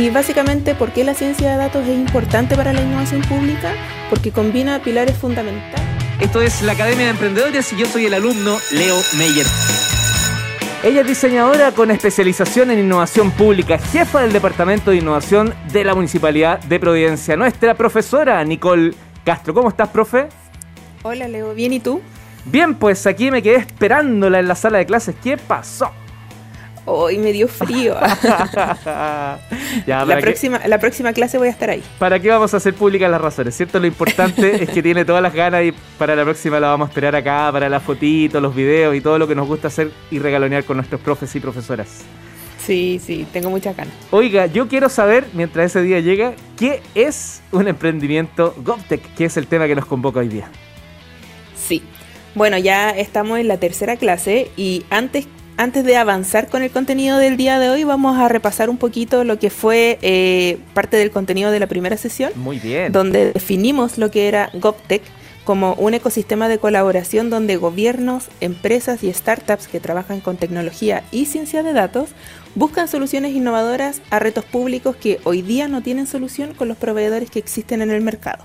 Y básicamente, ¿por qué la ciencia de datos es importante para la innovación pública? Porque combina pilares fundamentales. Esto es la Academia de Emprendedores y yo soy el alumno Leo Meyer. Ella es diseñadora con especialización en innovación pública, jefa del Departamento de Innovación de la Municipalidad de Providencia. Nuestra profesora Nicole Castro. ¿Cómo estás, profe? Hola, Leo. ¿Bien y tú? Bien, pues aquí me quedé esperándola en la sala de clases. ¿Qué pasó? Hoy me dio frío. la, próxima, la próxima clase voy a estar ahí. ¿Para qué vamos a hacer públicas las razones? ¿Cierto? Lo importante es que tiene todas las ganas y para la próxima la vamos a esperar acá, para las fotitos, los videos y todo lo que nos gusta hacer y regalonear con nuestros profes y profesoras. Sí, sí, tengo muchas ganas. Oiga, yo quiero saber, mientras ese día llega, ¿qué es un emprendimiento GovTech? Que es el tema que nos convoca hoy día. Sí. Bueno, ya estamos en la tercera clase y antes antes de avanzar con el contenido del día de hoy, vamos a repasar un poquito lo que fue eh, parte del contenido de la primera sesión. Muy bien. Donde definimos lo que era GovTech como un ecosistema de colaboración donde gobiernos, empresas y startups que trabajan con tecnología y ciencia de datos buscan soluciones innovadoras a retos públicos que hoy día no tienen solución con los proveedores que existen en el mercado.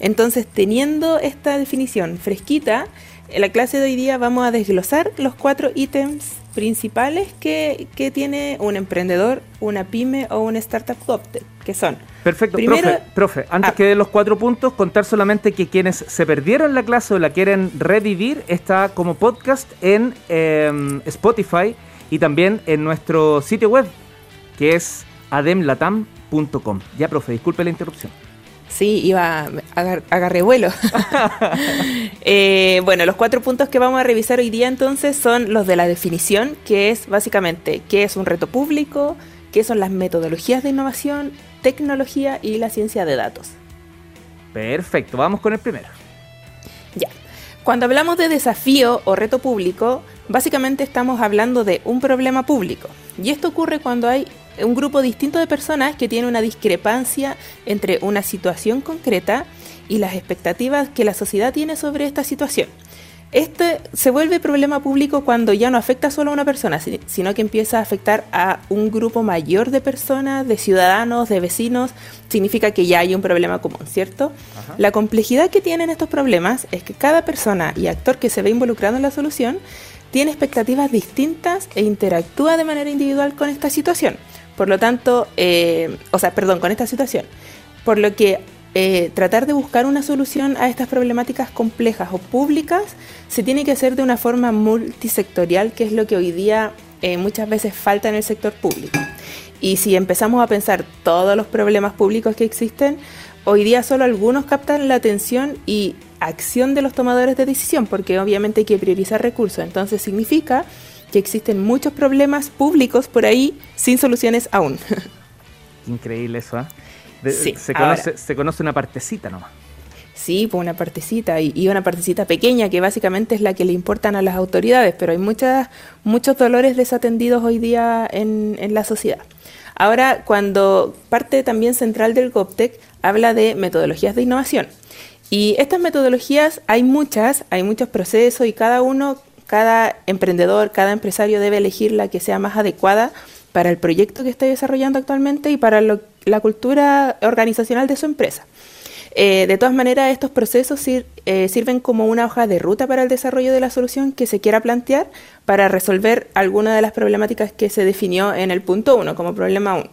Entonces, teniendo esta definición fresquita, en la clase de hoy día vamos a desglosar los cuatro ítems principales que, tiene un emprendedor, una pyme o un startup GovTech, que son... Perfecto, profe, profe, antes ah. que de los cuatro puntos, contar solamente que quienes se perdieron la clase o la quieren revivir, está como podcast en em, Spotify y también en nuestro sitio web, que es ademlatam.com. Ya, profe, disculpe la interrupción. Sí, iba, agar, agarré vuelo. Eh, bueno, los cuatro puntos que vamos a revisar hoy día entonces son los de la definición, que es básicamente qué es un reto público, qué son las metodologías de innovación, tecnología y la ciencia de datos. Perfecto, vamos con el primero. Ya. Cuando hablamos de desafío o reto público, básicamente estamos hablando de un problema público. Y esto ocurre cuando hay un grupo distinto de personas que tiene una discrepancia entre una situación concreta y las expectativas que la sociedad tiene sobre esta situación. Este se vuelve problema público cuando ya no afecta solo a una persona, sino que empieza a afectar a un grupo mayor de personas, de ciudadanos, de vecinos. Significa que ya hay un problema común, ¿cierto? La complejidad que tienen estos problemas es que cada persona y actor que se ve involucrado en la solución tiene expectativas distintas e interactúa de manera individual con esta situación. Por lo tanto, eh, o sea, perdón, con esta situación. Por lo que eh, tratar de buscar una solución a estas problemáticas complejas o públicas se tiene que hacer de una forma multisectorial, que es lo que hoy día eh, muchas veces falta en el sector público. Y si empezamos a pensar todos los problemas públicos que existen, hoy día solo algunos captan la atención y acción de los tomadores de decisión, porque obviamente hay que priorizar recursos. Entonces significa que existen muchos problemas públicos por ahí sin soluciones aún. Increíble eso, ¿eh? se, conoce, se conoce una partecita nomás. Sí, pues una partecita y, una partecita pequeña que básicamente es la que le importan a las autoridades, pero hay muchas, muchos dolores desatendidos hoy día en, en la sociedad. Ahora, cuando parte también central del GovTech habla de metodologías de innovación. Y estas metodologías hay muchas, hay muchos procesos y cada uno cada emprendedor, cada empresario debe elegir la que sea más adecuada para el proyecto que esté desarrollando actualmente y para la cultura organizacional de su empresa. Eh, de todas maneras, estos procesos eh, sirven como una hoja de ruta para el desarrollo de la solución que se quiera plantear para resolver alguna de las problemáticas que se definió en el punto 1 como problema 1.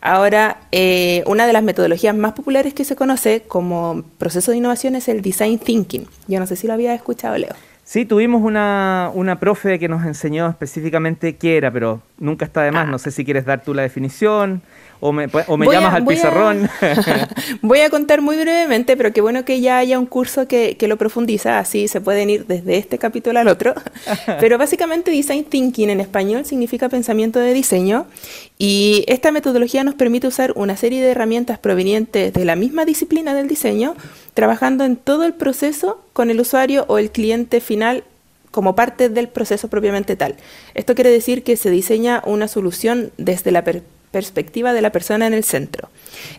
Ahora, eh, una de las metodologías más populares que se conoce como proceso de innovación es el design thinking. Yo no sé si lo había escuchado, Leo. Sí, tuvimos una, una profe que nos enseñó específicamente qué era, pero nunca está de más. Ah. No sé si quieres dar tú la definición o me, o me llamas al pizarrón. voy a contar muy brevemente, pero qué bueno que ya haya un curso que, que, lo profundiza, así se pueden ir desde este capítulo al otro. pero básicamente Design Thinking en español significa pensamiento de diseño y esta metodología nos permite usar una serie de herramientas provenientes de la misma disciplina del diseño, trabajando en todo el proceso con el usuario o el cliente final como parte del proceso propiamente tal. Esto quiere decir que se diseña una solución desde la perspectiva de la persona en el centro.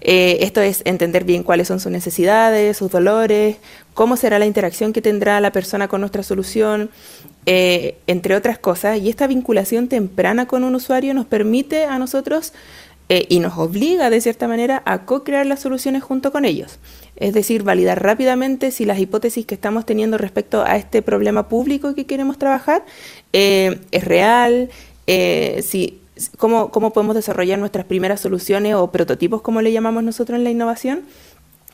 Eh, esto es entender bien cuáles son sus necesidades, sus dolores, cómo será la interacción que tendrá la persona con nuestra solución, eh, entre otras cosas. Y esta vinculación temprana con un usuario nos permite a nosotros eh, y nos obliga de cierta manera a co-crear las soluciones junto con ellos. Es decir, validar rápidamente si las hipótesis que estamos teniendo respecto a este problema público que queremos trabajar eh, es real, eh, si, cómo, cómo podemos desarrollar nuestras primeras soluciones o prototipos, como le llamamos nosotros en la innovación.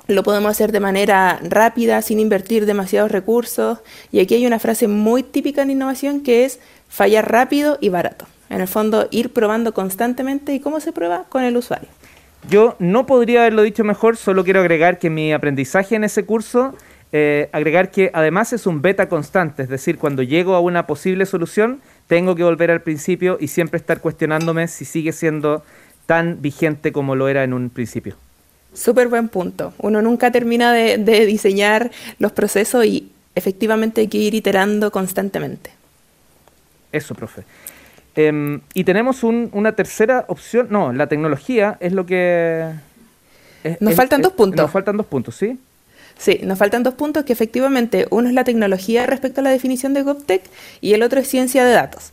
Lo podemos hacer de manera rápida, sin invertir demasiados recursos. Y aquí hay una frase muy típica en innovación que es fallar rápido y barato. En el fondo, ir probando constantemente y cómo se prueba con el usuario. Yo no podría haberlo dicho mejor, solo quiero agregar que mi aprendizaje en ese curso, eh, agregar que además es un beta constante, es decir, cuando llego a una posible solución, tengo que volver al principio y siempre estar cuestionándome si sigue siendo tan vigente como lo era en un principio. Súper buen punto. Uno nunca termina de diseñar los procesos y efectivamente hay que ir iterando constantemente. Eso, profe. Em, y tenemos una tercera opción. No, la tecnología es lo que. nos faltan dos puntos. Nos faltan dos puntos, ¿sí? Sí, nos faltan dos puntos que efectivamente uno es la tecnología respecto a la definición de GovTech y el otro es ciencia de datos.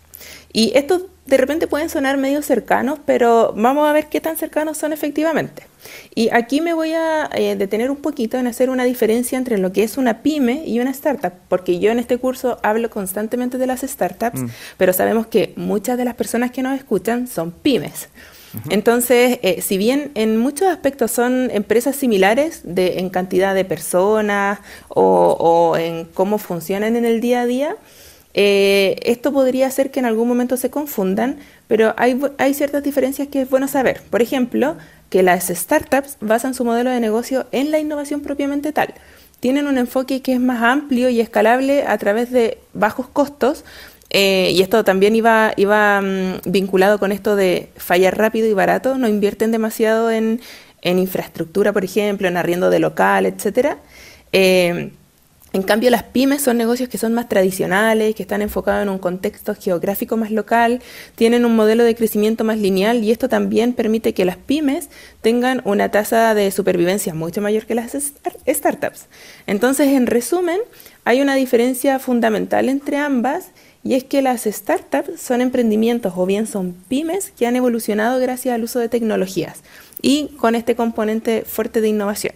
Y estos de repente pueden sonar medio cercanos, pero vamos a ver qué tan cercanos son efectivamente. Y aquí me voy a eh, detener un poquito en hacer una diferencia entre lo que es una pyme y una startup, porque yo en este curso hablo constantemente de las startups, mm. pero sabemos que muchas de las personas que nos escuchan son pymes. Entonces, eh, si bien en muchos aspectos son empresas similares de, en cantidad de personas o, o en cómo funcionan en el día a día, eh, esto podría hacer que en algún momento se confundan, pero hay, ciertas diferencias que es bueno saber. Por ejemplo, que las startups basan su modelo de negocio en la innovación propiamente tal. Tienen un enfoque que es más amplio y escalable a través de bajos costos. Eh, y esto también iba, iba mm, vinculado con esto de fallar rápido y barato. No invierten demasiado en, en infraestructura, por ejemplo, en arriendo de local, etcétera. Eh, en cambio, las pymes son negocios que son más tradicionales, que están enfocados en un contexto geográfico más local, tienen un modelo de crecimiento más lineal y esto también permite que las pymes tengan una tasa de supervivencia mucho mayor que las startups. Entonces, en resumen, hay una diferencia fundamental entre ambas y es que las startups son emprendimientos o bien son pymes que han evolucionado gracias al uso de tecnologías y con este componente fuerte de innovación.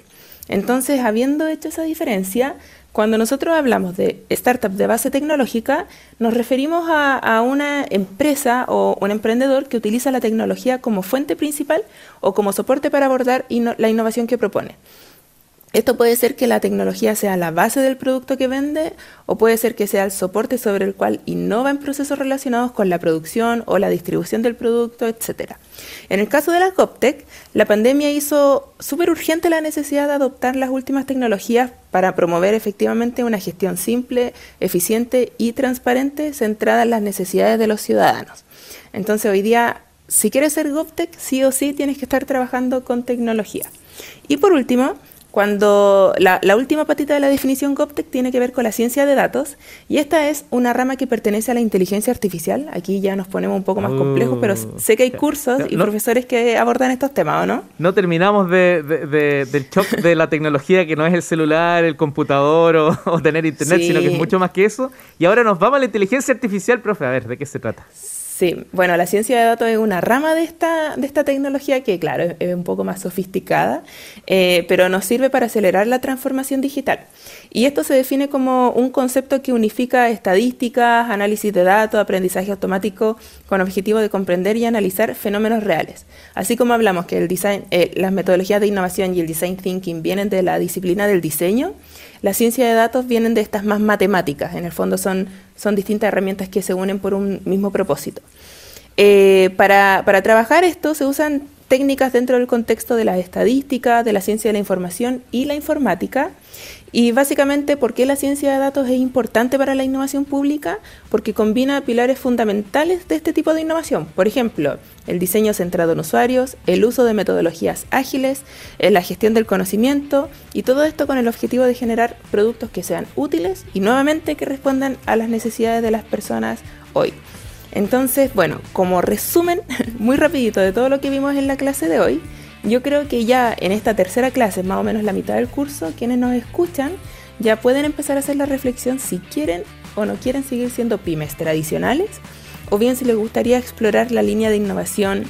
Entonces, habiendo hecho esa diferencia, cuando nosotros hablamos de startup de base tecnológica, nos referimos a, una empresa o un emprendedor que utiliza la tecnología como fuente principal o como soporte para abordar la innovación que propone. Esto puede ser que la tecnología sea la base del producto que vende o puede ser que sea el soporte sobre el cual innova en procesos relacionados con la producción o la distribución del producto, etc. En el caso de la CopTech, la pandemia hizo súper urgente la necesidad de adoptar las últimas tecnologías para promover efectivamente una gestión simple, eficiente y transparente centrada en las necesidades de los ciudadanos. Entonces hoy día, si quieres ser GovTech, sí o sí tienes que estar trabajando con tecnología. Y por último, cuando la, última patita de la definición GovTech tiene que ver con la ciencia de datos y esta es una rama que pertenece a la inteligencia artificial. Aquí ya nos ponemos un poco más complejos, pero uh, sé que hay cursos y profesores que abordan estos temas, ¿o no? No terminamos de, del shock de la tecnología que no es el celular, el computador o, tener internet, sino que es mucho más que eso. Y ahora nos vamos a la inteligencia artificial, profe. A ver, ¿de qué se trata? Sí, bueno, la ciencia de datos es una rama de esta, de esta tecnología que, claro, es, un poco más sofisticada, eh, pero nos sirve para acelerar la transformación digital. Y esto se define como un concepto que unifica estadísticas, análisis de datos, aprendizaje automático, con objetivo de comprender y analizar fenómenos reales. Así como hablamos que el design, eh, las metodologías de innovación y el design thinking vienen de la disciplina del diseño, la ciencia de datos vienen de estas más matemáticas. En el fondo son, son distintas herramientas que se unen por un mismo propósito. Eh, para, para trabajar esto se usan técnicas dentro del contexto de la estadística, de la ciencia de la información y la informática, y básicamente, ¿por qué la ciencia de datos es importante para la innovación pública? Porque combina pilares fundamentales de este tipo de innovación. Por ejemplo, el diseño centrado en usuarios, el uso de metodologías ágiles, eh, la gestión del conocimiento y todo esto con el objetivo de generar productos que sean útiles y nuevamente que respondan a las necesidades de las personas hoy. Entonces, bueno, como resumen muy rapidito de todo lo que vimos en la clase de hoy, yo creo que ya en esta tercera clase, más o menos la mitad del curso, quienes nos escuchan ya pueden empezar a hacer la reflexión si quieren o no quieren seguir siendo pymes tradicionales o bien si les gustaría explorar la línea de innovación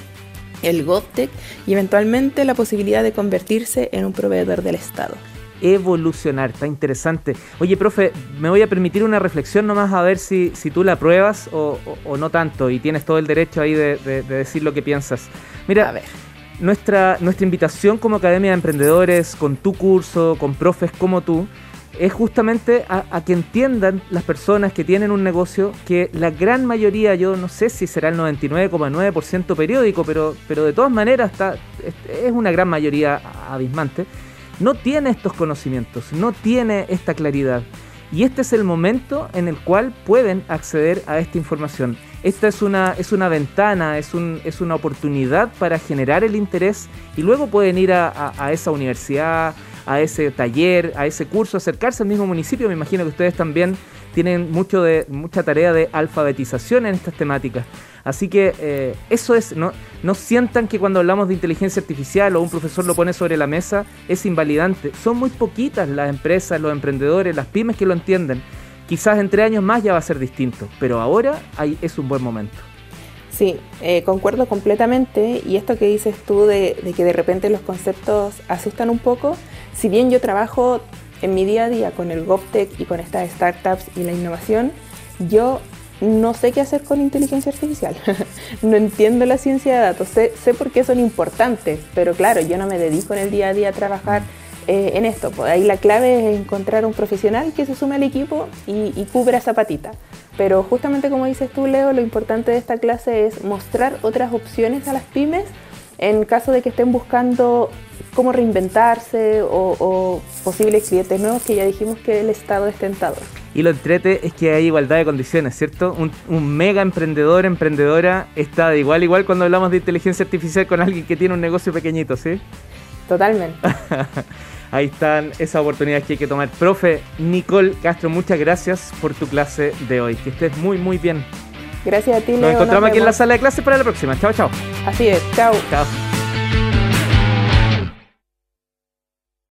el GovTech y eventualmente la posibilidad de convertirse en un proveedor del Estado. Evolucionar, está interesante. Oye, profe, me voy a permitir una reflexión nomás a ver si, si tú la apruebas o, no tanto y tienes todo el derecho ahí de, decir lo que piensas. Mira, a ver. Nuestra, nuestra invitación como Academia de Emprendedores, con tu curso, con profes como tú, es justamente a, que entiendan las personas que tienen un negocio que la gran mayoría, yo no sé si será el 99,9% periódico, pero, pero de todas maneras está, es una gran mayoría abismante, no tiene estos conocimientos, no tiene esta claridad. Y este es el momento en el cual pueden acceder a esta información. Esta es una, es una ventana, es, un, es una oportunidad para generar el interés y luego pueden ir a, a esa universidad, a ese taller, a ese curso, acercarse al mismo municipio. Me imagino que ustedes también tienen mucho de, mucha tarea de alfabetización en estas temáticas. Así que eh, eso es, no, no sientan que cuando hablamos de inteligencia artificial o un profesor lo pone sobre la mesa es invalidante. Son muy poquitas las empresas, los emprendedores, las pymes que lo entienden. Quizás entre años más ya va a ser distinto, pero ahora hay, es un buen momento. Sí, eh, concuerdo completamente y esto que dices tú de, que de repente los conceptos asustan un poco, si bien yo trabajo en mi día a día con el GovTech y con estas startups y la innovación, yo no sé qué hacer con inteligencia artificial. no entiendo la ciencia de datos. Sé, sé, por qué son importantes, pero claro, yo no me dedico en el día a día a trabajar eh, en esto. Pues ahí la clave es encontrar un profesional que se sume al equipo y, y cubra esa patita. Pero justamente como dices tú, Leo, lo importante de esta clase es mostrar otras opciones a las pymes en caso de que estén buscando cómo reinventarse o, posibles clientes nuevos que ya dijimos que el Estado es tentador. Y lo entrete es que hay igualdad de condiciones, ¿cierto? Un, mega emprendedor, emprendedora está de igual igual cuando hablamos de inteligencia artificial con alguien que tiene un negocio pequeñito, ¿sí? Totalmente. Ahí están esas oportunidades que hay que tomar. Profe Nicole Castro, muchas gracias por tu clase de hoy. Que estés muy, muy bien. Gracias a ti, Leo. Nos encontramos aquí en la sala de clases para la próxima. Chao, chao. Así es. Chao. Chao.